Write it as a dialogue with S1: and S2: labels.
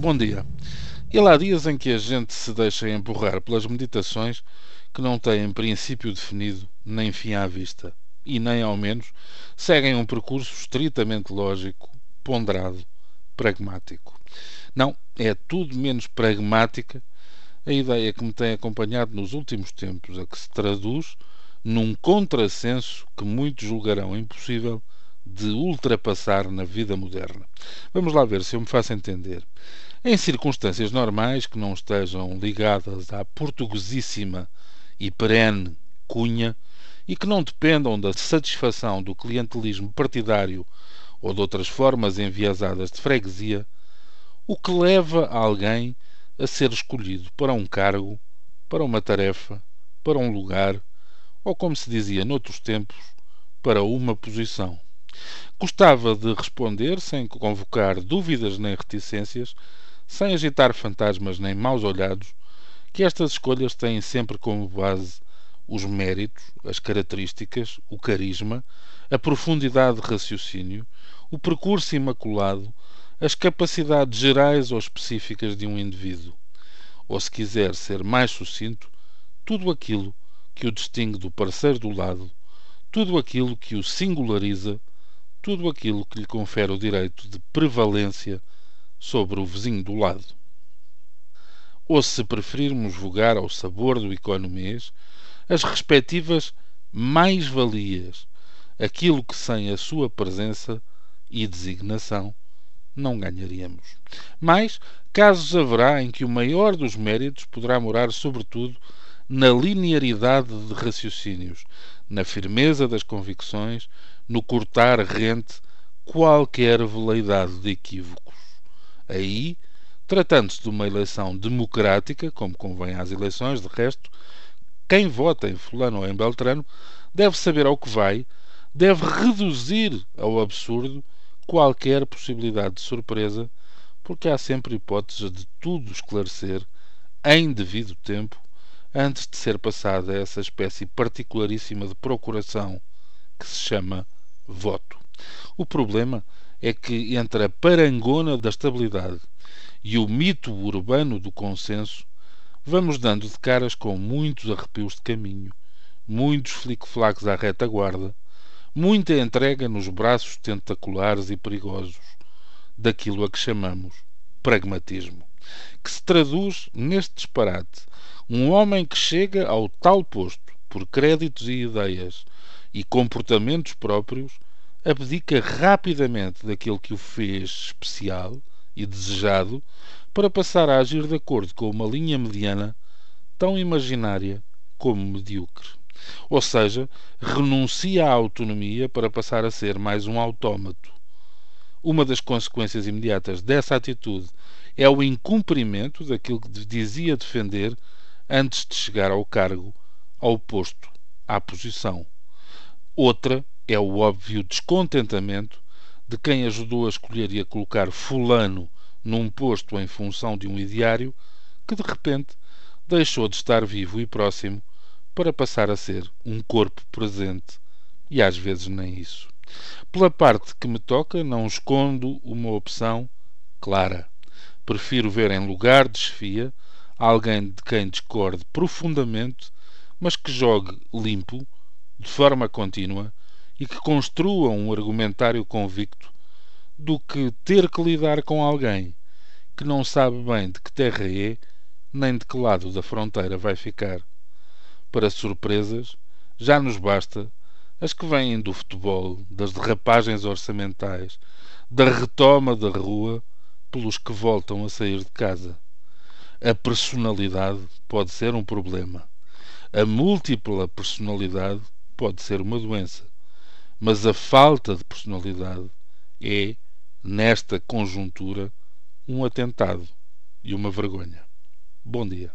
S1: Bom dia. E lá há dias em que a gente se deixa empurrar pelas meditações que não têm princípio definido nem fim à vista e nem, ao menos, seguem um percurso estritamente lógico, ponderado, pragmático. Não, é tudo menos pragmática a ideia que me tem acompanhado nos últimos tempos, a que se traduz num contrassenso que muitos julgarão impossível de ultrapassar na vida moderna. Vamos lá ver se eu me faço entender. Em circunstâncias normais que não estejam ligadas à portuguesíssima e perene cunha e que não dependam da satisfação do clientelismo partidário ou de outras formas enviesadas de freguesia, o que leva alguém a ser escolhido para um cargo, para uma tarefa, para um lugar, ou como se dizia noutros tempos, para uma posição. Gostava de responder sem convocar dúvidas nem reticências, sem agitar fantasmas nem maus olhados, que estas escolhas têm sempre como base os méritos, as características, o carisma, a profundidade de raciocínio, o percurso imaculado, as capacidades gerais ou específicas de um indivíduo. Ou, se quiser ser mais sucinto, tudo aquilo que o distingue do parceiro do lado, tudo aquilo que o singulariza tudo aquilo que lhe confere o direito de prevalência sobre o vizinho do lado. Ou, se preferirmos vogar ao sabor do economês, as respectivas mais-valias, aquilo que sem a sua presença e designação não ganharíamos. Mas casos haverá em que o maior dos méritos poderá morar, sobretudo, na linearidade de raciocínios, na firmeza das convicções, no cortar rente qualquer veleidade de equívocos. Aí, tratando-se de uma eleição democrática, como convém às eleições, de resto, quem vota em fulano ou em beltrano deve saber ao que vai, deve reduzir ao absurdo qualquer possibilidade de surpresa, porque há sempre hipótese de tudo esclarecer em devido tempo antes de ser passada essa espécie particularíssima de procuração que se chama voto. O problema é que entre a parangona da estabilidade e o mito urbano do consenso, vamos dando de caras com muitos arrepios de caminho, muitos flic-flacs à retaguarda, muita entrega nos braços tentaculares e perigosos daquilo a que chamamos pragmatismo, que se traduz neste disparate um homem que chega ao tal posto por créditos e ideias e comportamentos próprios abdica rapidamente daquilo que o fez especial e desejado para passar a agir de acordo com uma linha mediana tão imaginária como medíocre. Ou seja, renuncia à autonomia para passar a ser mais um autómato. Uma das consequências imediatas dessa atitude é o incumprimento daquilo que dizia defender antes de chegar ao cargo, ao posto, à posição. Outra é o óbvio descontentamento de quem ajudou a escolher e a colocar Fulano num posto em função de um ideário que de repente deixou de estar vivo e próximo para passar a ser um corpo presente e às vezes nem isso. Pela parte que me toca, não escondo uma opção clara. Prefiro ver em lugar de chefia alguém de quem discorde profundamente, mas que jogue limpo, de forma contínua e que construa um argumentário convicto, do que ter que lidar com alguém que não sabe bem de que terra é, nem de que lado da fronteira vai ficar. Para surpresas, já nos basta as que vêm do futebol, das derrapagens orçamentais, da retoma da rua pelos que voltam a sair de casa. A personalidade pode ser um problema. A múltipla personalidade pode ser uma doença. Mas a falta de personalidade é, nesta conjuntura, um atentado e uma vergonha. Bom dia.